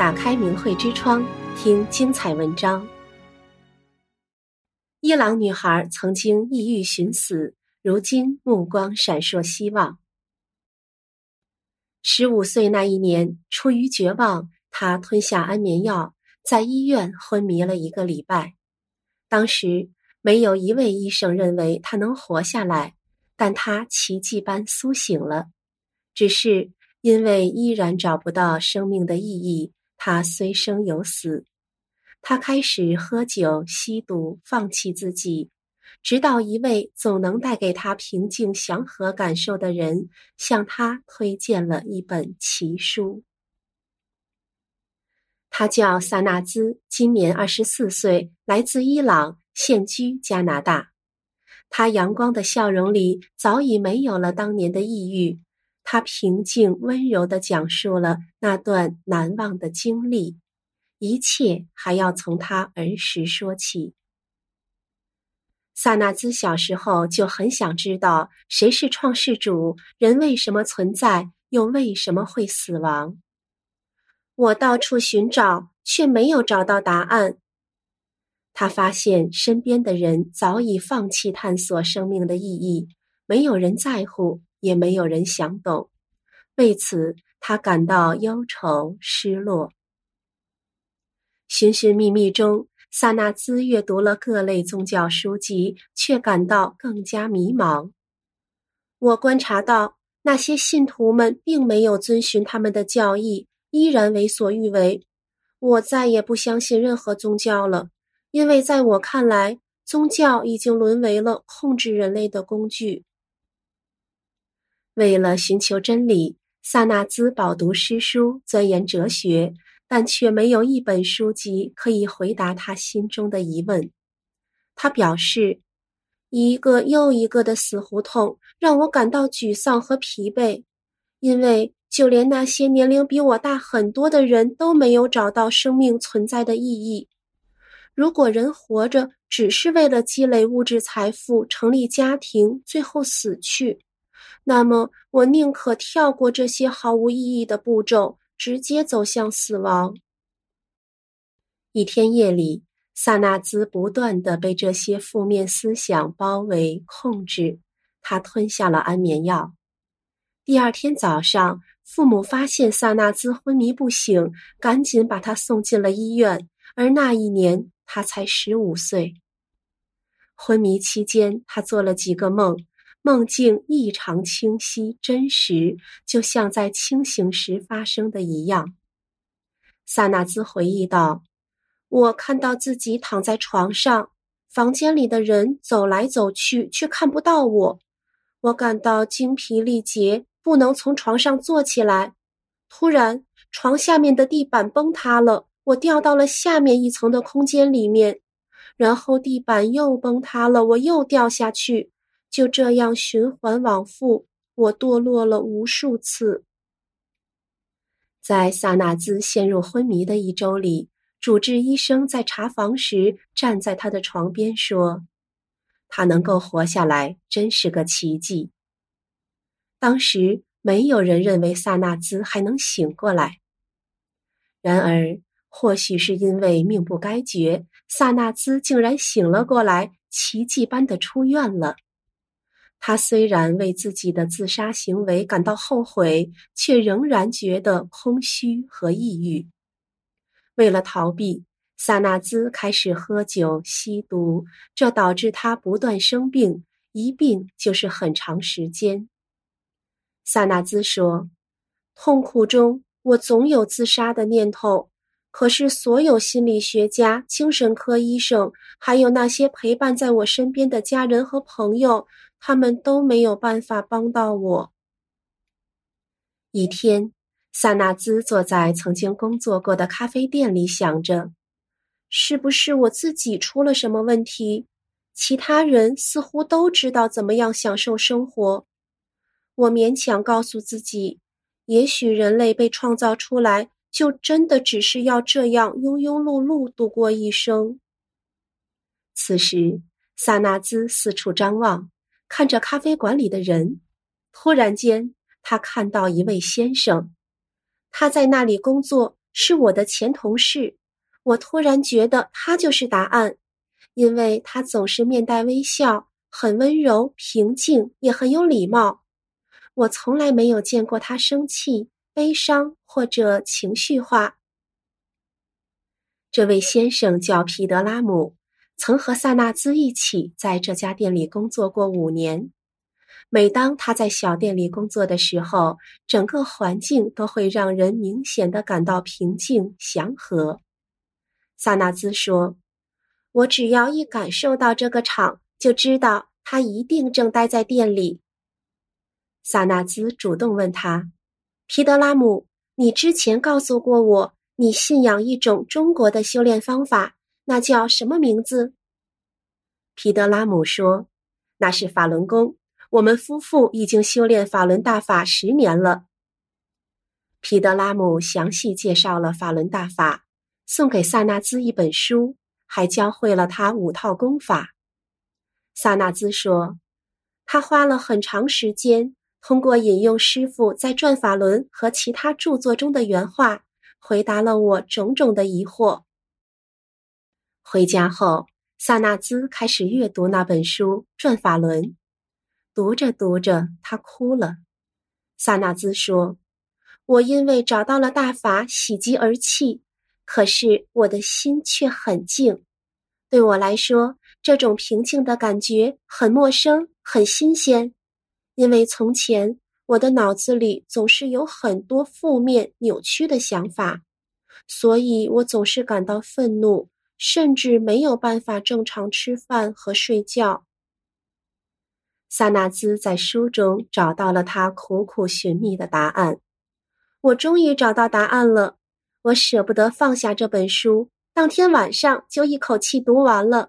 打开明慧之窗，听精彩文章。伊朗女孩曾经抑郁寻死，如今目光闪烁希望。十五岁那一年，出于绝望，她吞下安眠药，在医院昏迷了一个礼拜。当时没有一位医生认为她能活下来，但她奇迹般苏醒了。只是因为依然找不到生命的意义，他虽生有死。他开始喝酒、吸毒，放弃自己，直到一位总能带给他平静、祥和感受的人向他推荐了一本奇书。他叫萨纳兹，今年二十四岁，来自伊朗，现居加拿大。他阳光的笑容里早已没有了当年的抑郁，他平静温柔地讲述了那段难忘的经历。一切还要从他儿时说起。萨纳兹小时候就很想知道谁是创世主，人为什么存在，又为什么会死亡。我到处寻找，却没有找到答案。他发现身边的人早已放弃探索生命的意义，没有人在乎，也没有人想懂。为此，他感到忧愁、失落。寻寻觅觅中，萨纳兹阅读了各类宗教书籍，却感到更加迷茫。我观察到，那些信徒们并没有遵循他们的教义，依然为所欲为。我再也不相信任何宗教了，因为在我看来，宗教已经沦为了控制人类的工具。为了寻求真理，萨纳兹饱读诗书，钻研哲学。但却没有一本书籍可以回答他心中的疑问。他表示，一个又一个的死胡同让我感到沮丧和疲惫，因为就连那些年龄比我大很多的人都没有找到生命存在的意义。如果人活着只是为了积累物质财富、成立家庭，最后死去，那么我宁可跳过这些毫无意义的步骤。直接走向死亡。一天夜里，萨纳兹不断的被这些负面思想包围、控制。他吞下了安眠药。第二天早上，父母发现萨纳兹昏迷不醒，赶紧把他送进了医院。而那一年，他才十五岁。昏迷期间，他做了几个梦。梦境异常清晰真实，就像在清醒时发生的一样。萨纳兹回忆道：“我看到自己躺在床上，房间里的人走来走去，却看不到我。我感到精疲力竭，不能从床上坐起来。突然，床下面的地板崩塌了，我掉到了下面一层的空间里面，然后地板又崩塌了，我又掉下去。”就这样循环往复，我堕落了无数次。在萨纳兹陷入昏迷的一周里，主治医生在查房时站在他的床边说：“他能够活下来，真是个奇迹。”当时没有人认为萨纳兹还能醒过来。然而，或许是因为命不该绝，萨纳兹竟然醒了过来，奇迹般的出院了。他虽然为自己的自杀行为感到后悔，却仍然觉得空虚和抑郁。为了逃避，萨纳兹开始喝酒、吸毒，这导致他不断生病，一病就是很长时间。萨纳兹说：“痛苦中，我总有自杀的念头，可是所有心理学家、精神科医生，还有那些陪伴在我身边的家人和朋友。”他们都没有办法帮到我。一天，萨纳兹坐在曾经工作过的咖啡店里，想着：是不是我自己出了什么问题？其他人似乎都知道怎么样享受生活。我勉强告诉自己，也许人类被创造出来，就真的只是要这样庸庸碌碌度过一生。此时，萨纳兹四处张望。看着咖啡馆里的人，突然间，他看到一位先生，他在那里工作，是我的前同事。我突然觉得他就是答案，因为他总是面带微笑，很温柔、平静，也很有礼貌。我从来没有见过他生气、悲伤或者情绪化。这位先生叫皮德拉姆，曾和萨纳兹一起在这家店里工作过五年。每当他在小店里工作的时候，整个环境都会让人明显的感到平静、祥和。萨纳兹说：“我只要一感受到这个场，就知道他一定正待在店里。”萨纳兹主动问他：“皮德拉姆，你之前告诉过我，你信仰一种中国的修炼方法，那叫什么名字？”皮德拉姆说：“那是法轮功。”我们夫妇已经修炼法轮大法十年了。皮德拉姆详细介绍了法轮大法，送给萨纳兹一本书，还教会了他五套功法。萨纳兹说，他花了很长时间，通过引用师傅在《转法轮》和其他著作中的原话，回答了我种种的疑惑。回家后，萨纳兹开始阅读那本书《转法轮》。读着读着，他哭了。萨纳兹说：“我因为找到了大法，喜极而泣。可是我的心却很静。对我来说，这种平静的感觉很陌生，很新鲜。因为从前我的脑子里总是有很多负面、扭曲的想法，所以我总是感到愤怒，甚至没有办法正常吃饭和睡觉。”萨纳兹在书中找到了他苦苦寻觅的答案。我终于找到答案了。我舍不得放下这本书，当天晚上就一口气读完了。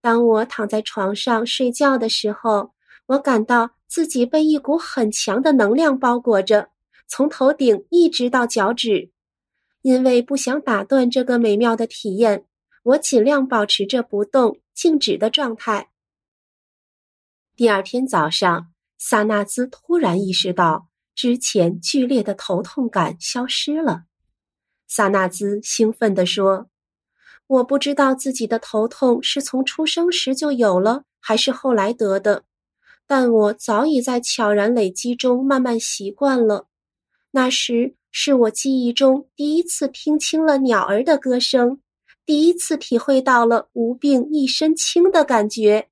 当我躺在床上睡觉的时候，我感到自己被一股很强的能量包裹着，从头顶一直到脚趾。因为不想打断这个美妙的体验，我尽量保持着不动、静止的状态。第二天早上，萨纳兹突然意识到之前剧烈的头痛感消失了。萨纳兹兴奋地说：“我不知道自己的头痛是从出生时就有了，还是后来得的，但我早已在悄然累积中慢慢习惯了。那时是我记忆中第一次听清了鸟儿的歌声，第一次体会到了无病一身轻的感觉。”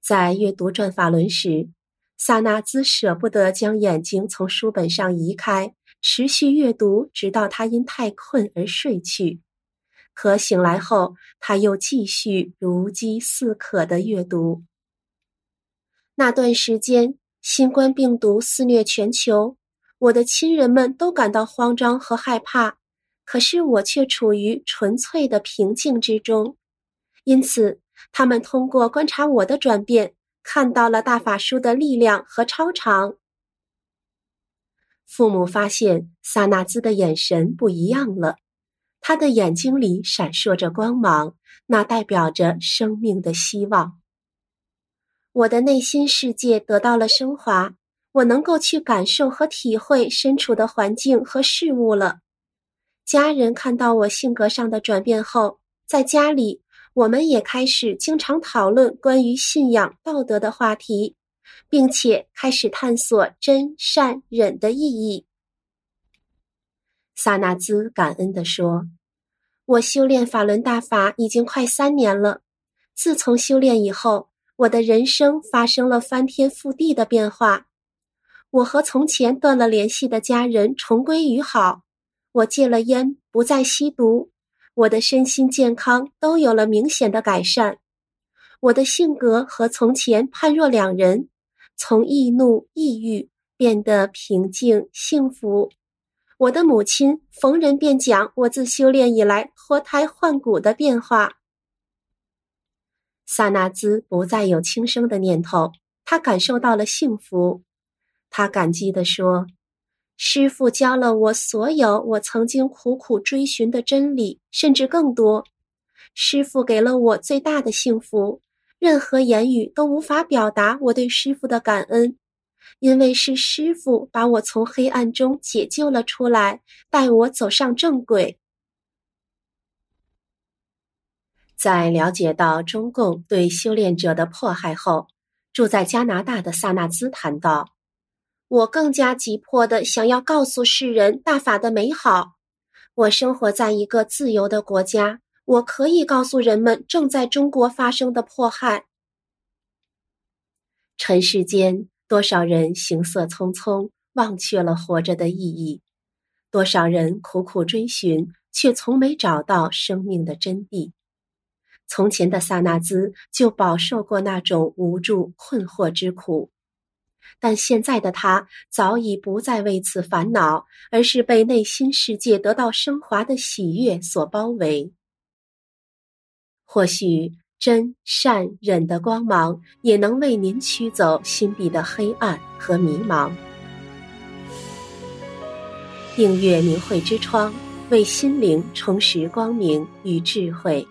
在阅读《转法轮》时，萨纳兹舍不得将眼睛从书本上移开，持续阅读，直到他因太困而睡去。可醒来后，他又继续如饥似渴的阅读。那段时间，新冠病毒肆虐全球，我的亲人们都感到慌张和害怕，可是我却处于纯粹的平静之中，因此，他们通过观察我的转变，看到了大法书的力量和超常。父母发现萨纳兹的眼神不一样了，他的眼睛里闪烁着光芒，那代表着生命的希望。我的内心世界得到了升华，我能够去感受和体会身处的环境和事物了。家人看到我性格上的转变后，在家里。我们也开始经常讨论关于信仰、道德的话题，并且开始探索真善忍的意义。萨纳兹感恩地说：“我修炼法轮大法已经快三年了。自从修炼以后，我的人生发生了翻天覆地的变化。我和从前断了联系的家人重归于好。我戒了烟，不再吸毒。”我的身心健康都有了明显的改善，我的性格和从前判若两人，从易怒、抑郁变得平静、幸福。我的母亲逢人便讲我自修炼以来脱胎换骨的变化。萨纳兹不再有轻生的念头，他感受到了幸福，他感激地说。师傅教了我所有我曾经苦苦追寻的真理，甚至更多。师傅给了我最大的幸福，任何言语都无法表达我对师傅的感恩。因为是师傅把我从黑暗中解救了出来，带我走上正轨。在了解到中共对修炼者的迫害后，住在加拿大的萨纳兹谈到：“我更加急迫的想要告诉世人大法的美好。我生活在一个自由的国家，我可以告诉人们正在中国发生的迫害。尘世间。”多少人行色匆匆，忘却了活着的意义；多少人苦苦追寻，却从没找到生命的真谛。从前的萨纳兹就饱受过那种无助困惑之苦，但现在的他早已不再为此烦恼，而是被内心世界得到升华的喜悦所包围。或许。真善忍的光芒，也能为您驱走心底的黑暗和迷茫。订阅明慧之窗，为心灵重拾光明与智慧。